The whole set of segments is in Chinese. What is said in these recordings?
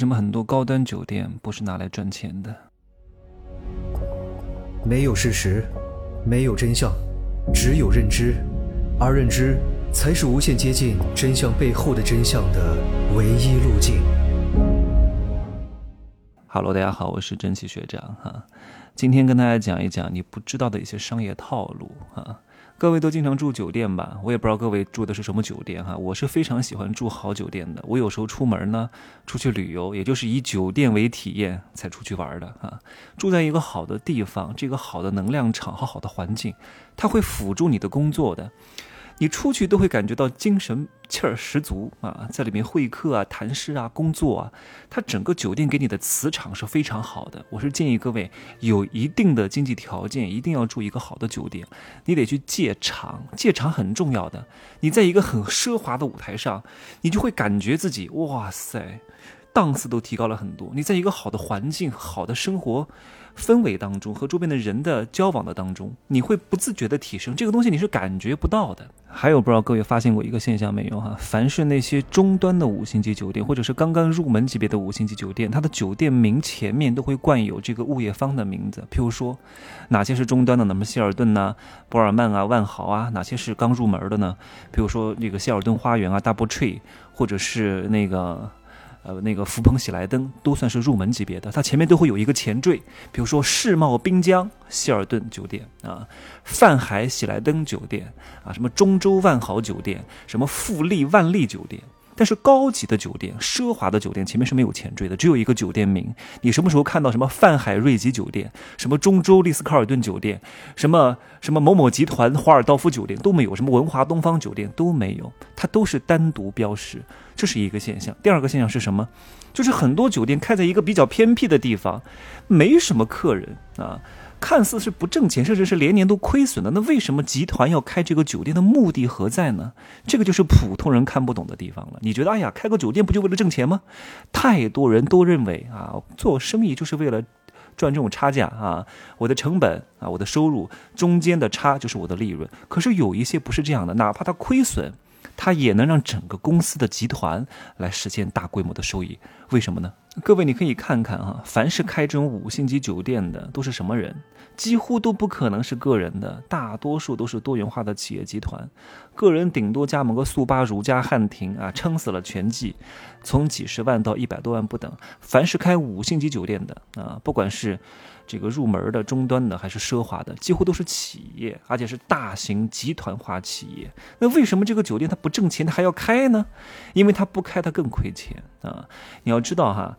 什么很多高端酒店不是拿来赚钱的？没有事实，没有真相，只有认知，而认知才是无限接近真相背后的真相的唯一路径。Hello，大家好，我是蒸汽学长哈，今天跟大家讲一讲你不知道的一些商业套路哈。各位都经常住酒店吧？我也不知道各位住的是什么酒店哈。我是非常喜欢住好酒店的。我有时候出门呢，出去旅游，也就是以酒店为体验才出去玩的啊。住在一个好的地方，这个好的能量场和好的环境，它会辅助你的工作的。你出去都会感觉到精神气儿十足啊，在里面会客啊、谈事啊、工作啊，它整个酒店给你的磁场是非常好的。我是建议各位有一定的经济条件，一定要住一个好的酒店。你得去借场，借场很重要的。你在一个很奢华的舞台上，你就会感觉自己哇塞，档次都提高了很多。你在一个好的环境、好的生活。氛围当中和周边的人的交往的当中，你会不自觉的提升这个东西，你是感觉不到的。还有不知道各位发现过一个现象没有哈？凡是那些中端的五星级酒店，或者是刚刚入门级别的五星级酒店，它的酒店名前面都会冠有这个物业方的名字。譬如说，哪些是中端的？那么希尔顿呐、博尔曼啊、万豪啊，哪些是刚入门的呢？譬如说这个希尔顿花园啊、Double Tree，或者是那个。呃，那个福朋喜来登都算是入门级别的，它前面都会有一个前缀，比如说世贸滨江希尔顿酒店啊，泛海喜来登酒店啊，什么中州万豪酒店，什么富丽万丽酒店。但是高级的酒店、奢华的酒店前面是没有前缀的，只有一个酒店名。你什么时候看到什么泛海瑞吉酒店、什么中州丽思卡尔顿酒店、什么什么某某集团华尔道夫酒店都没有，什么文华东方酒店都没有，它都是单独标识，这是一个现象。第二个现象是什么？就是很多酒店开在一个比较偏僻的地方，没什么客人啊。看似是不挣钱，甚至是连年都亏损的，那为什么集团要开这个酒店的目的何在呢？这个就是普通人看不懂的地方了。你觉得，哎呀，开个酒店不就为了挣钱吗？太多人都认为啊，做生意就是为了赚这种差价啊，我的成本啊，我的收入中间的差就是我的利润。可是有一些不是这样的，哪怕它亏损。它也能让整个公司的集团来实现大规模的收益，为什么呢？各位，你可以看看哈，凡是开这种五星级酒店的都是什么人？几乎都不可能是个人的，大多数都是多元化的企业集团。个人顶多加盟个速八、如家、汉庭啊，撑死了全季，从几十万到一百多万不等。凡是开五星级酒店的啊，不管是。这个入门的、中端的还是奢华的，几乎都是企业，而且是大型集团化企业。那为什么这个酒店它不挣钱，它还要开呢？因为它不开，它更亏钱啊！你要知道哈，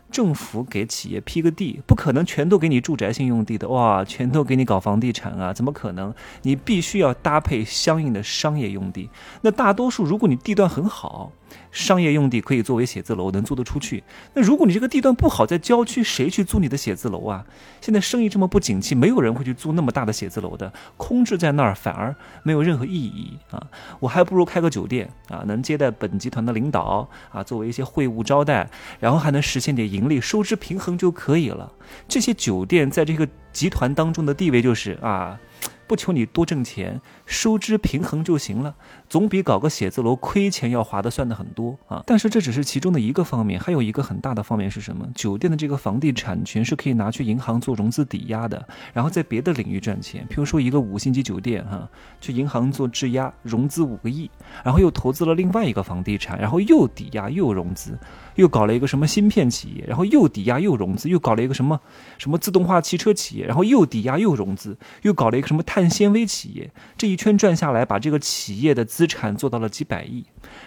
政府给企业批个地，不可能全都给你住宅性用地的哇，全都给你搞房地产啊，怎么可能？你必须要搭配相应的商业用地。那大多数，如果你地段很好。商业用地可以作为写字楼，能租得出去。那如果你这个地段不好，在郊区，谁去租你的写字楼啊？现在生意这么不景气，没有人会去租那么大的写字楼的，空置在那儿反而没有任何意义啊！我还不如开个酒店啊，能接待本集团的领导啊，作为一些会务招待，然后还能实现点营盈利，收支平衡就可以了。这些酒店在这个集团当中的地位就是啊。不求你多挣钱，收支平衡就行了，总比搞个写字楼亏钱要划得算的很多啊！但是这只是其中的一个方面，还有一个很大的方面是什么？酒店的这个房地产权是可以拿去银行做融资抵押的，然后在别的领域赚钱。譬如说一个五星级酒店哈，去银行做质押融资五个亿，然后又投资了另外一个房地产，然后又抵押又融资。又搞了一个什么芯片企业，然后又抵押又融资，又搞了一个什么什么自动化汽车企业，然后又抵押又融资，又搞了一个什么碳碳纤维企业，这一圈转下来，把这个企业的资产做到了几百亿，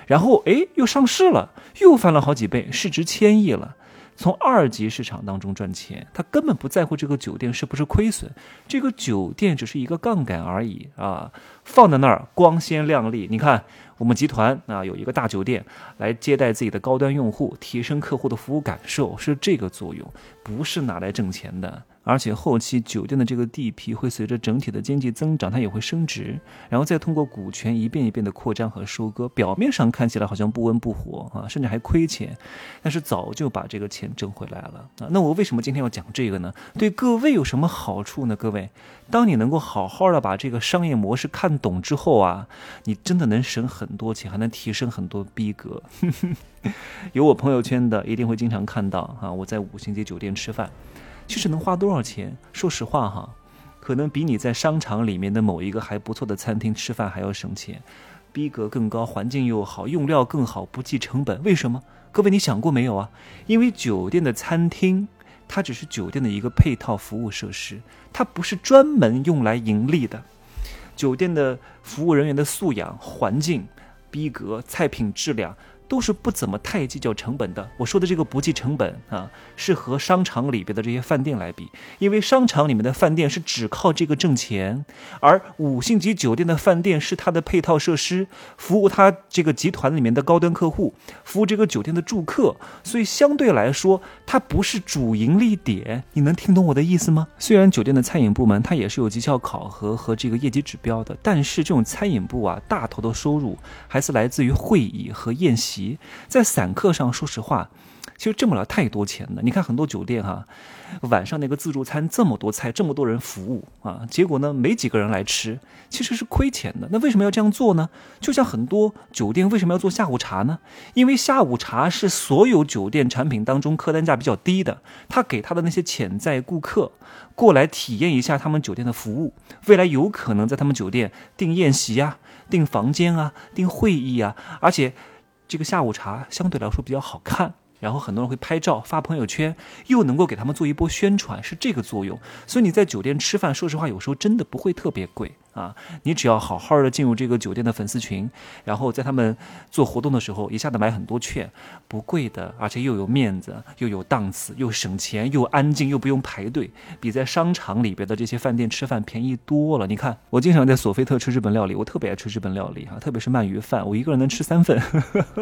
然后哎又上市了，又翻了好几倍，市值千亿了。从二级市场当中赚钱，他根本不在乎这个酒店是不是亏损，这个酒店只是一个杠杆而已啊，放在那儿光鲜亮丽。你看我们集团啊，有一个大酒店来接待自己的高端用户，提升客户的服务感受，是这个作用，不是拿来挣钱的而且后期酒店的这个地皮会随着整体的经济增长，它也会升值，然后再通过股权一遍一遍的扩张和收割。表面上看起来好像不温不火啊，甚至还亏钱，但是早就把这个钱挣回来了啊。那我为什么今天要讲这个呢？对各位有什么好处呢？各位，当你能够好好的把这个商业模式看懂之后啊，你真的能省很很多钱，还能提升很多逼格。有我朋友圈的一定会经常看到啊，我在五星级酒店吃饭。其实能花多少钱？说实话哈，可能比你在商场里面的某一个还不错的餐厅吃饭还要省钱，逼格更高，环境又好，用料更好，不计成本。为什么？各位你想过没有啊？因为酒店的餐厅，它只是酒店的一个配套服务设施，它不是专门用来盈利的。酒店的服务人员的素养、环境、逼格、菜品质量。都是不怎么太计较成本的。我说的这个不计成本啊，是和商场里边的这些饭店来比，因为商场里面的饭店是只靠这个挣钱，而五星级酒店的饭店是它的配套设施，服务它这个集团里面的高端客户，服务这个酒店的住客，所以相对来说它不是主盈利点。你能听懂我的意思吗？虽然酒店的餐饮部门它也是有绩效考核和这个业绩指标的，但是这种餐饮部啊，大头的收入还是来自于会议和宴席。在散客上，说实话，其实挣不了太多钱的。你看很多酒店哈，晚上那个自助餐这么多菜，这么多人服务啊，结果呢没几个人来吃，其实是亏钱的。那为什么要这样做呢？就像很多酒店为什么要做下午茶呢？因为下午茶是所有酒店产品当中客单价比较低的，他给他的那些潜在顾客过来体验一下他们酒店的服务，未来有可能在他们酒店订宴席啊、订房间啊、订会议啊，而且。这个下午茶相对来说比较好看。然后很多人会拍照发朋友圈，又能够给他们做一波宣传，是这个作用。所以你在酒店吃饭，说实话，有时候真的不会特别贵啊。你只要好好的进入这个酒店的粉丝群，然后在他们做活动的时候，一下子买很多券，不贵的，而且又有面子，又有档次，又省钱，又安静，又不用排队，比在商场里边的这些饭店吃饭便宜多了。你看，我经常在索菲特吃日本料理，我特别爱吃日本料理哈，特别是鳗鱼饭，我一个人能吃三份，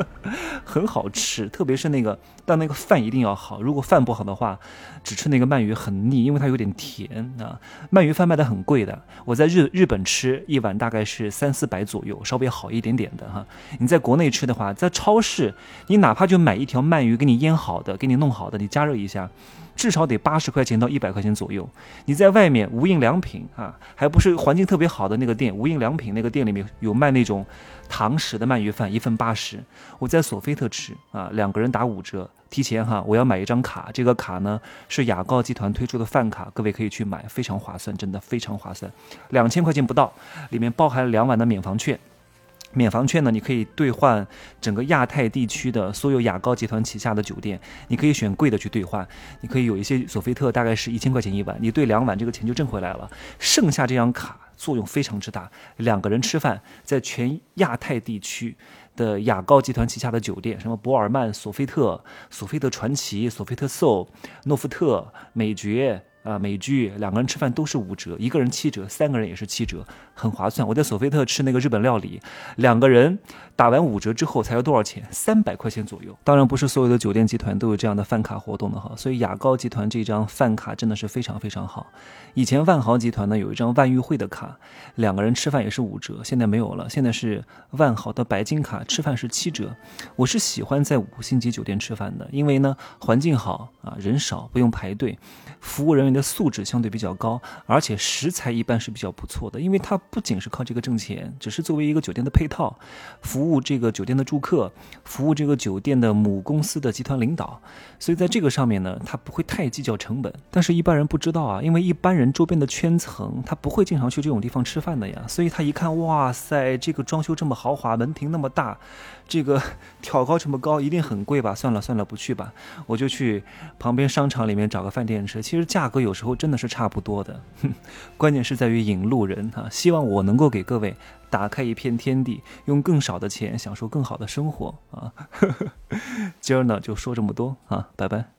很好吃，特别是那个。但那个饭一定要好，如果饭不好的话，只吃那个鳗鱼很腻，因为它有点甜啊。鳗鱼饭卖的很贵的，我在日日本吃一碗大概是三四百左右，稍微好一点点的哈。你在国内吃的话，在超市，你哪怕就买一条鳗鱼给你腌好的，给你弄好的，你加热一下。至少得八十块钱到一百块钱左右。你在外面无印良品啊，还不是环境特别好的那个店，无印良品那个店里面有卖那种堂食的鳗鱼饭，一份八十。我在索菲特吃啊，两个人打五折。提前哈，我要买一张卡，这个卡呢是雅高集团推出的饭卡，各位可以去买，非常划算，真的非常划算，两千块钱不到，里面包含了两晚的免房券。免房券呢，你可以兑换整个亚太地区的所有雅高集团旗下的酒店，你可以选贵的去兑换，你可以有一些索菲特大概是一千块钱一晚，你兑两晚这个钱就挣回来了。剩下这张卡作用非常之大，两个人吃饭，在全亚太地区的雅高集团旗下的酒店，什么博尔曼、索菲特、索菲特传奇、索菲特 SO、诺富特、美爵。啊，美剧两个人吃饭都是五折，一个人七折，三个人也是七折，很划算。我在索菲特吃那个日本料理，两个人打完五折之后才要多少钱？三百块钱左右。当然不是所有的酒店集团都有这样的饭卡活动的哈，所以雅高集团这张饭卡真的是非常非常好。以前万豪集团呢有一张万裕会的卡，两个人吃饭也是五折，现在没有了，现在是万豪的白金卡，吃饭是七折。我是喜欢在五星级酒店吃饭的，因为呢环境好啊，人少，不用排队，服务人员。的素质相对比较高，而且食材一般是比较不错的，因为它不仅是靠这个挣钱，只是作为一个酒店的配套，服务这个酒店的住客，服务这个酒店的母公司的集团领导，所以在这个上面呢，他不会太计较成本。但是，一般人不知道啊，因为一般人周边的圈层，他不会经常去这种地方吃饭的呀，所以他一看，哇塞，这个装修这么豪华，门庭那么大，这个 挑高这么高，一定很贵吧？算了算了，不去吧，我就去旁边商场里面找个饭店吃。其实价格。有时候真的是差不多的，哼 关键是在于引路人哈。希望我能够给各位打开一片天地，用更少的钱享受更好的生活啊。今儿呢就说这么多啊，拜拜。